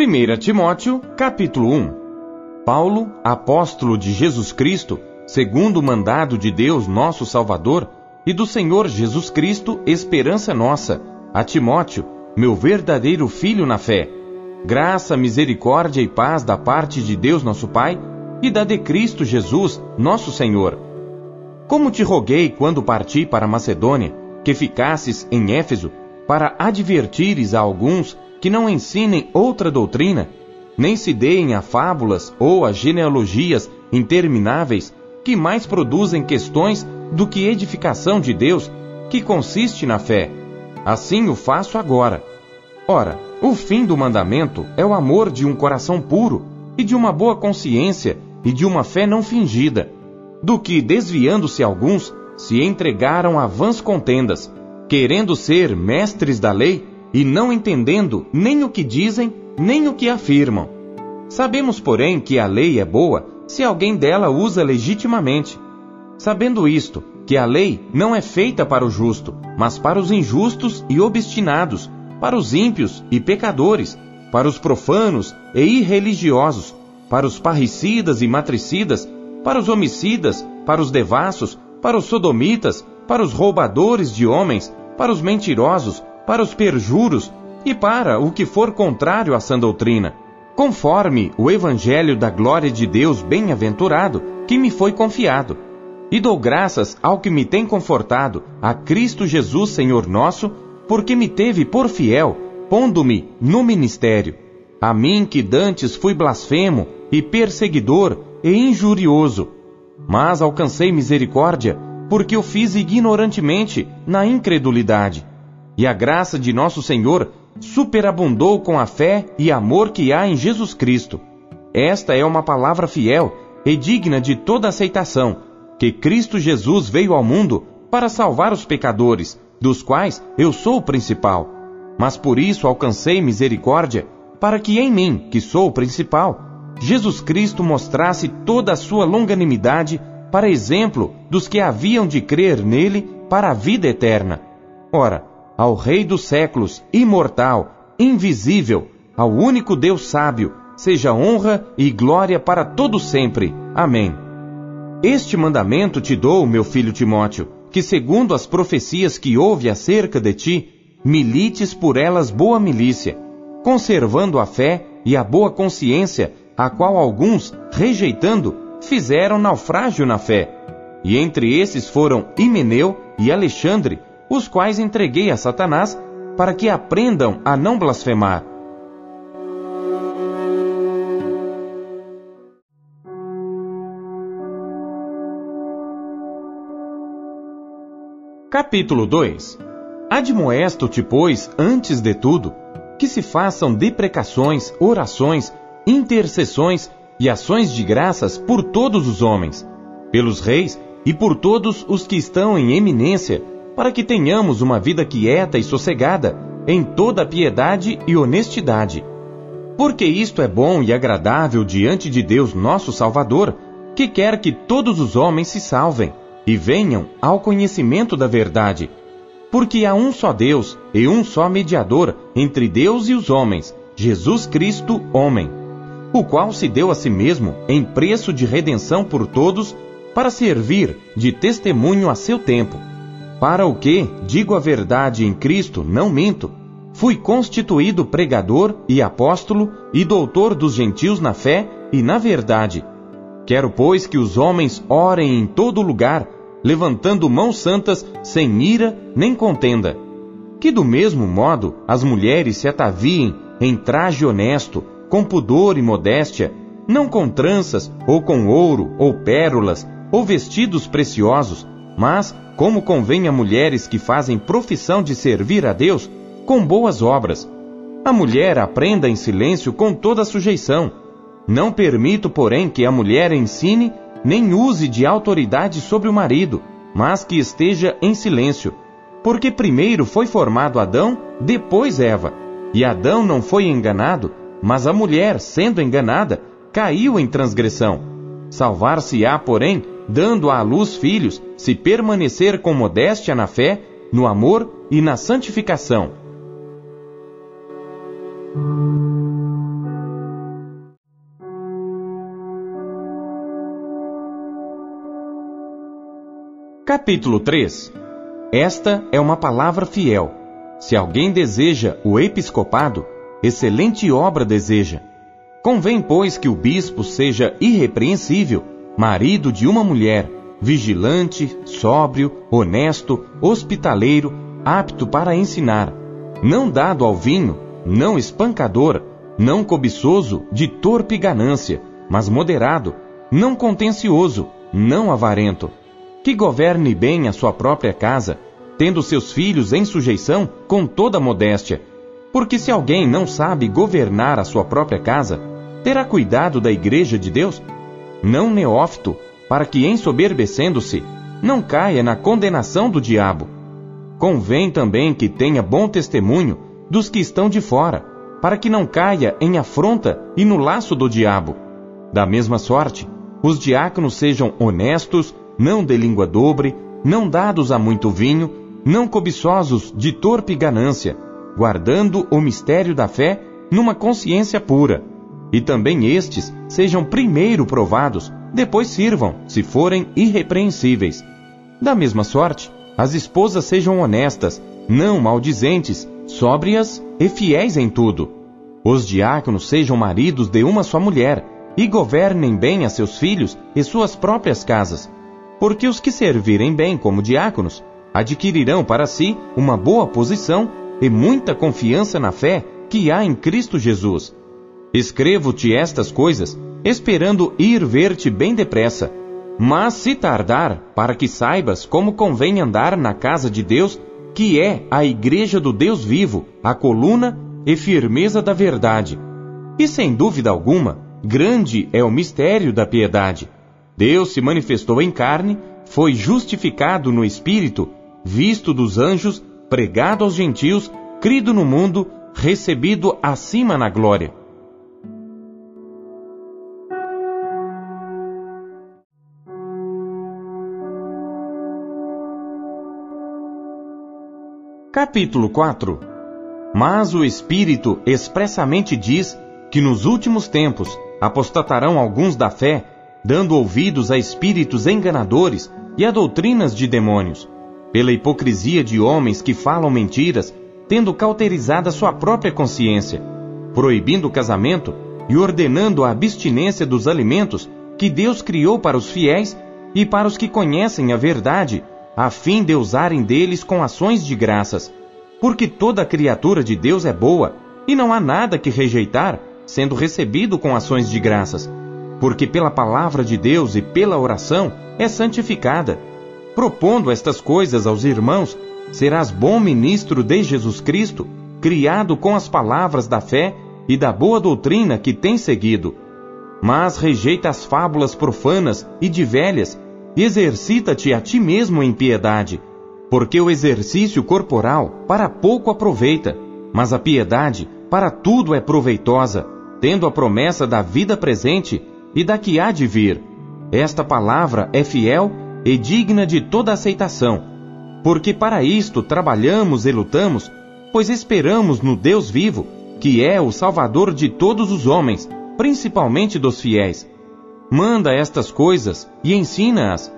1 Timóteo, capítulo 1 Paulo, apóstolo de Jesus Cristo, segundo o mandado de Deus nosso Salvador, e do Senhor Jesus Cristo, esperança nossa, a Timóteo, meu verdadeiro filho na fé. Graça, misericórdia e paz da parte de Deus nosso Pai e da de Cristo Jesus, nosso Senhor. Como te roguei quando parti para Macedônia, que ficasses em Éfeso, para advertires a alguns que não ensinem outra doutrina, nem se deem a fábulas ou a genealogias intermináveis que mais produzem questões do que edificação de Deus, que consiste na fé. Assim o faço agora. Ora, o fim do mandamento é o amor de um coração puro e de uma boa consciência e de uma fé não fingida, do que, desviando-se alguns, se entregaram a vãs contendas, querendo ser mestres da lei e não entendendo nem o que dizem, nem o que afirmam. Sabemos, porém, que a lei é boa se alguém dela usa legitimamente. Sabendo isto, que a lei não é feita para o justo, mas para os injustos e obstinados, para os ímpios e pecadores, para os profanos e irreligiosos, para os parricidas e matricidas, para os homicidas, para os devassos, para os sodomitas, para os roubadores de homens, para os mentirosos, para os perjuros e para o que for contrário à sã doutrina, conforme o evangelho da glória de Deus bem-aventurado que me foi confiado. E dou graças ao que me tem confortado, a Cristo Jesus, Senhor nosso, porque me teve por fiel, pondo-me no ministério. A mim que dantes fui blasfemo e perseguidor e injurioso, mas alcancei misericórdia, porque o fiz ignorantemente na incredulidade e a graça de nosso Senhor superabundou com a fé e amor que há em Jesus Cristo. Esta é uma palavra fiel e digna de toda aceitação, que Cristo Jesus veio ao mundo para salvar os pecadores, dos quais eu sou o principal. Mas por isso alcancei misericórdia, para que em mim, que sou o principal, Jesus Cristo mostrasse toda a sua longanimidade para exemplo dos que haviam de crer nele para a vida eterna. Ora, ao Rei dos séculos, imortal, invisível, ao único Deus sábio, seja honra e glória para todo sempre. Amém. Este mandamento te dou, meu filho Timóteo, que segundo as profecias que houve acerca de ti, milites por elas boa milícia, conservando a fé e a boa consciência, a qual alguns, rejeitando, fizeram naufrágio na fé. E entre esses foram Himeneu e Alexandre, os quais entreguei a Satanás para que aprendam a não blasfemar. Capítulo 2 Admoesto-te, pois, antes de tudo, que se façam deprecações, orações, intercessões e ações de graças por todos os homens, pelos reis e por todos os que estão em eminência, para que tenhamos uma vida quieta e sossegada, em toda piedade e honestidade. Porque isto é bom e agradável diante de Deus nosso Salvador, que quer que todos os homens se salvem e venham ao conhecimento da verdade. Porque há um só Deus e um só mediador entre Deus e os homens, Jesus Cristo, homem, o qual se deu a si mesmo em preço de redenção por todos, para servir de testemunho a seu tempo para o que, digo a verdade em Cristo, não minto, fui constituído pregador e apóstolo e doutor dos gentios na fé e na verdade. Quero, pois, que os homens orem em todo lugar, levantando mãos santas, sem ira nem contenda. Que do mesmo modo as mulheres se ataviem em traje honesto, com pudor e modéstia, não com tranças, ou com ouro, ou pérolas, ou vestidos preciosos, mas como convém a mulheres que fazem profissão de servir a Deus com boas obras. A mulher aprenda em silêncio com toda sujeição. Não permito, porém, que a mulher ensine nem use de autoridade sobre o marido, mas que esteja em silêncio. Porque primeiro foi formado Adão, depois Eva. E Adão não foi enganado, mas a mulher, sendo enganada, caiu em transgressão. Salvar-se-á, porém, dando à luz filhos, se permanecer com modéstia na fé, no amor e na santificação. Capítulo 3 Esta é uma palavra fiel. Se alguém deseja o episcopado, excelente obra deseja. Convém, pois, que o bispo seja irrepreensível marido de uma mulher, vigilante, sóbrio, honesto, hospitaleiro, apto para ensinar, não dado ao vinho, não espancador, não cobiçoso de torpe ganância, mas moderado, não contencioso, não avarento, que governe bem a sua própria casa, tendo seus filhos em sujeição com toda modéstia. Porque se alguém não sabe governar a sua própria casa, terá cuidado da igreja de Deus? Não neófito, para que ensoberbecendo-se, não caia na condenação do diabo. Convém também que tenha bom testemunho dos que estão de fora, para que não caia em afronta e no laço do diabo. Da mesma sorte, os diáconos sejam honestos, não de língua dobre, não dados a muito vinho, não cobiçosos de torpe ganância, guardando o mistério da fé numa consciência pura. E também estes sejam primeiro provados, depois sirvam, se forem irrepreensíveis. Da mesma sorte, as esposas sejam honestas, não maldizentes, sóbrias e fiéis em tudo. Os diáconos sejam maridos de uma só mulher, e governem bem a seus filhos e suas próprias casas. Porque os que servirem bem como diáconos adquirirão para si uma boa posição e muita confiança na fé que há em Cristo Jesus. Escrevo-te estas coisas, esperando ir ver-te bem depressa. Mas se tardar, para que saibas como convém andar na casa de Deus, que é a igreja do Deus vivo, a coluna e firmeza da verdade. E sem dúvida alguma, grande é o mistério da piedade. Deus se manifestou em carne, foi justificado no Espírito, visto dos anjos, pregado aos gentios, crido no mundo, recebido acima na glória. Capítulo 4 Mas o Espírito expressamente diz que nos últimos tempos apostatarão alguns da fé, dando ouvidos a espíritos enganadores e a doutrinas de demônios, pela hipocrisia de homens que falam mentiras, tendo cauterizada sua própria consciência, proibindo o casamento e ordenando a abstinência dos alimentos que Deus criou para os fiéis e para os que conhecem a verdade a fim de usarem deles com ações de graças, porque toda criatura de Deus é boa, e não há nada que rejeitar, sendo recebido com ações de graças, porque pela palavra de Deus e pela oração é santificada. Propondo estas coisas aos irmãos, serás bom ministro de Jesus Cristo, criado com as palavras da fé e da boa doutrina que tem seguido. Mas rejeita as fábulas profanas e de velhas, exercita-te a ti mesmo em piedade, porque o exercício corporal para pouco aproveita, mas a piedade para tudo é proveitosa, tendo a promessa da vida presente e da que há de vir. Esta palavra é fiel e digna de toda aceitação, porque para isto trabalhamos e lutamos, pois esperamos no Deus vivo, que é o Salvador de todos os homens, principalmente dos fiéis Manda estas coisas e ensina-as.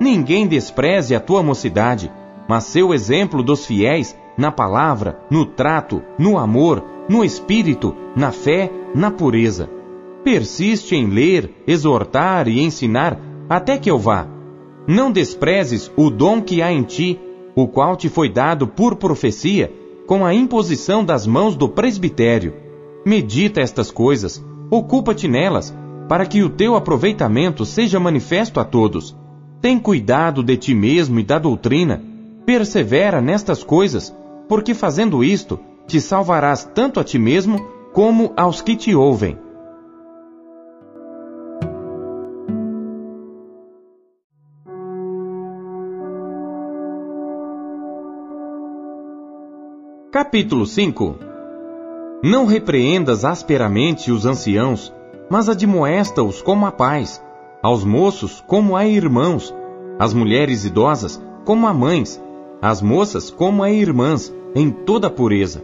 Ninguém despreze a tua mocidade, mas seu exemplo dos fiéis na palavra, no trato, no amor, no espírito, na fé, na pureza. Persiste em ler, exortar e ensinar até que eu vá. Não desprezes o dom que há em ti, o qual te foi dado por profecia, com a imposição das mãos do presbitério. Medita estas coisas, ocupa-te nelas, para que o teu aproveitamento seja manifesto a todos. Tem cuidado de ti mesmo e da doutrina, persevera nestas coisas, porque fazendo isto, te salvarás tanto a ti mesmo como aos que te ouvem. Capítulo 5 Não repreendas asperamente os anciãos, mas admoesta-os como a pais, aos moços como a irmãos, às mulheres idosas como a mães, às moças como a irmãs, em toda pureza.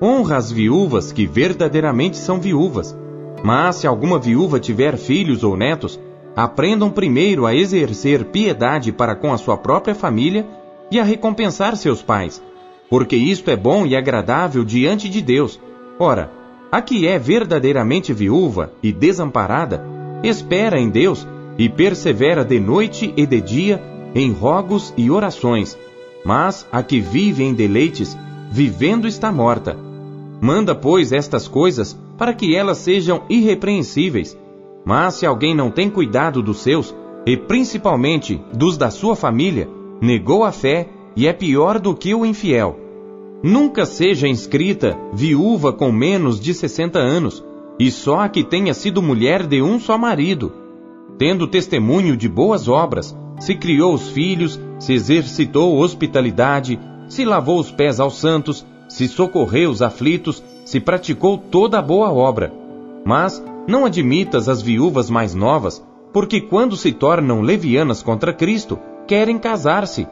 Honra as viúvas que verdadeiramente são viúvas. Mas se alguma viúva tiver filhos ou netos, aprendam primeiro a exercer piedade para com a sua própria família e a recompensar seus pais, porque isto é bom e agradável diante de Deus. Ora, a que é verdadeiramente viúva e desamparada, espera em Deus e persevera de noite e de dia em rogos e orações. Mas a que vive em deleites, vivendo está morta. Manda, pois, estas coisas para que elas sejam irrepreensíveis. Mas se alguém não tem cuidado dos seus, e principalmente dos da sua família, negou a fé e é pior do que o infiel. Nunca seja inscrita viúva com menos de 60 anos, e só a que tenha sido mulher de um só marido, tendo testemunho de boas obras, se criou os filhos, se exercitou hospitalidade, se lavou os pés aos santos, se socorreu os aflitos, se praticou toda a boa obra. Mas não admitas as viúvas mais novas, porque quando se tornam levianas contra Cristo, querem casar-se,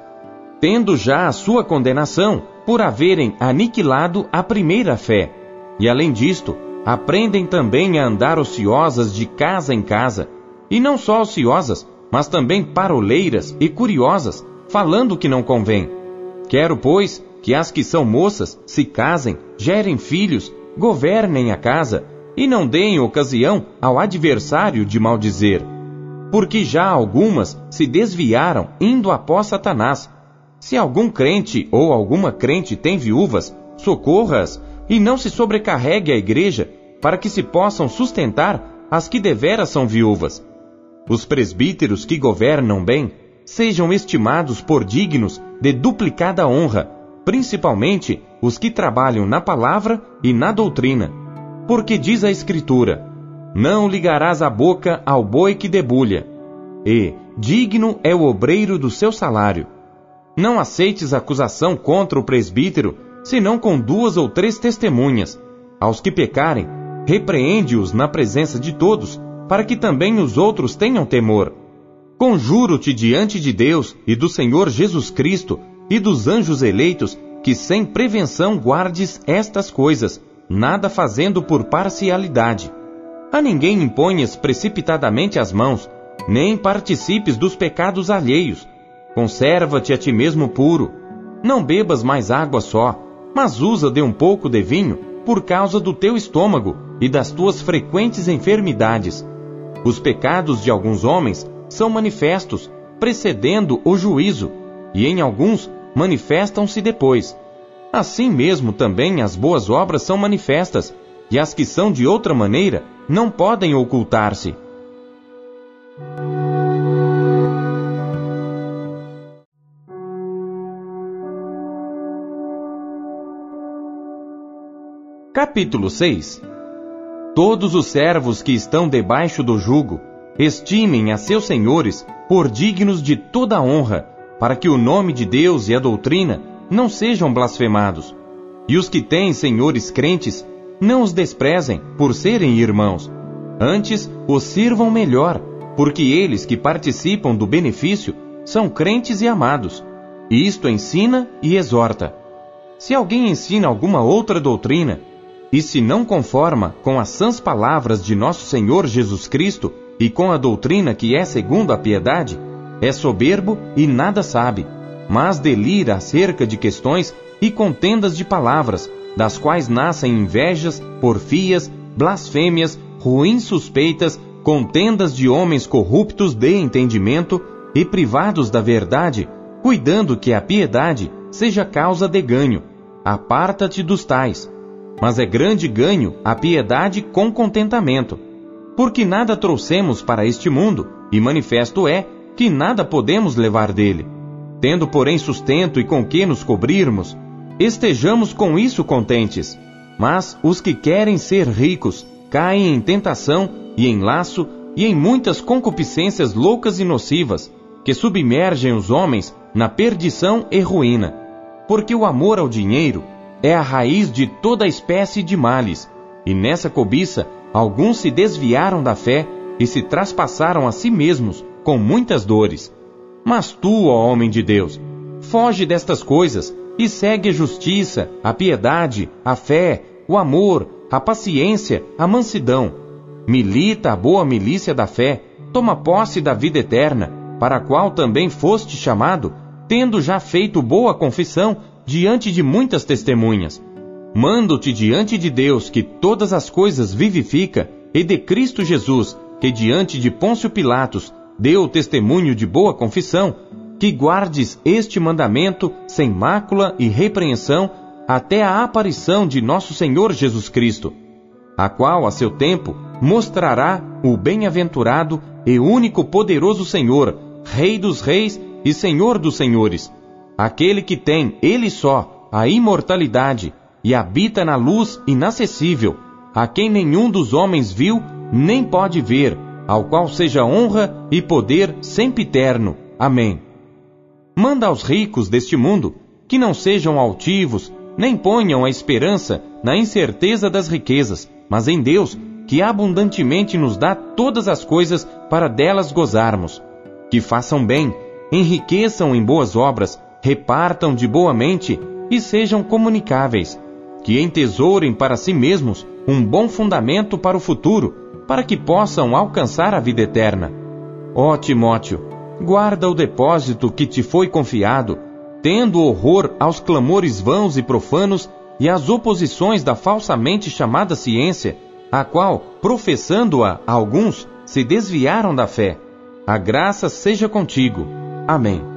tendo já a sua condenação por haverem aniquilado a primeira fé. E além disto, aprendem também a andar ociosas de casa em casa, e não só ociosas, mas também paroleiras e curiosas, falando o que não convém. Quero, pois, que as que são moças se casem, gerem filhos, governem a casa, e não deem ocasião ao adversário de maldizer. Porque já algumas se desviaram indo após Satanás. Se algum crente ou alguma crente tem viúvas, socorra-as e não se sobrecarregue a igreja, para que se possam sustentar as que deveras são viúvas os presbíteros que governam bem sejam estimados por dignos de duplicada honra, principalmente os que trabalham na palavra e na doutrina. Porque diz a Escritura: Não ligarás a boca ao boi que debulha, e digno é o obreiro do seu salário. Não aceites acusação contra o presbítero, senão com duas ou três testemunhas. Aos que pecarem, repreende-os na presença de todos para que também os outros tenham temor. Conjuro-te diante de Deus e do Senhor Jesus Cristo e dos anjos eleitos que sem prevenção guardes estas coisas, nada fazendo por parcialidade. A ninguém imponhas precipitadamente as mãos, nem participes dos pecados alheios. Conserva-te a ti mesmo puro. Não bebas mais água só, mas usa de um pouco de vinho por causa do teu estômago e das tuas frequentes enfermidades os pecados de alguns homens são manifestos, precedendo o juízo, e em alguns manifestam-se depois. Assim mesmo também as boas obras são manifestas, e as que são de outra maneira não podem ocultar-se. Capítulo 6 Todos os servos que estão debaixo do jugo, estimem a seus senhores por dignos de toda honra, para que o nome de Deus e a doutrina não sejam blasfemados. E os que têm senhores crentes, não os desprezem por serem irmãos. Antes, os sirvam melhor, porque eles que participam do benefício são crentes e amados. E isto ensina e exorta. Se alguém ensina alguma outra doutrina, e se não conforma com as sãs palavras de nosso Senhor Jesus Cristo e com a doutrina que é segundo a piedade, é soberbo e nada sabe, mas delira acerca de questões e contendas de palavras, das quais nascem invejas, porfias, blasfêmias, ruins suspeitas, contendas de homens corruptos de entendimento e privados da verdade, cuidando que a piedade seja causa de ganho. Aparta-te dos tais mas é grande ganho a piedade com contentamento. Porque nada trouxemos para este mundo, e manifesto é que nada podemos levar dele. Tendo, porém, sustento e com que nos cobrirmos, estejamos com isso contentes. Mas os que querem ser ricos caem em tentação e em laço e em muitas concupiscências loucas e nocivas, que submergem os homens na perdição e ruína. Porque o amor ao dinheiro é a raiz de toda espécie de males, e nessa cobiça alguns se desviaram da fé e se traspassaram a si mesmos com muitas dores. Mas tu, ó homem de Deus, foge destas coisas e segue a justiça, a piedade, a fé, o amor, a paciência, a mansidão. Milita a boa milícia da fé, toma posse da vida eterna, para a qual também foste chamado, tendo já feito boa confissão diante de muitas testemunhas. Mando-te diante de Deus que todas as coisas vivifica, e de Cristo Jesus, que diante de Pôncio Pilatos deu testemunho de boa confissão, que guardes este mandamento sem mácula e repreensão até a aparição de nosso Senhor Jesus Cristo, a qual, a seu tempo, mostrará o bem-aventurado e único poderoso Senhor, Rei dos Reis e Senhor dos Senhores, aquele que tem, ele só, a imortalidade e habita na luz inacessível, a quem nenhum dos homens viu nem pode ver, ao qual seja honra e poder sempiterno. Amém. Manda aos ricos deste mundo que não sejam altivos, nem ponham a esperança na incerteza das riquezas, mas em Deus, que abundantemente nos dá todas as coisas para delas gozarmos. Que façam bem, enriqueçam em boas obras, repartam de boa mente e sejam comunicáveis. Que entesourem para si mesmos um bom fundamento para o futuro, para que possam alcançar a vida eterna. Ó Timóteo, guarda o depósito que te foi confiado, tendo horror aos clamores vãos e profanos e às oposições da falsamente chamada ciência, a qual, professando-a alguns, se desviaram da fé. A graça seja contigo. Amém.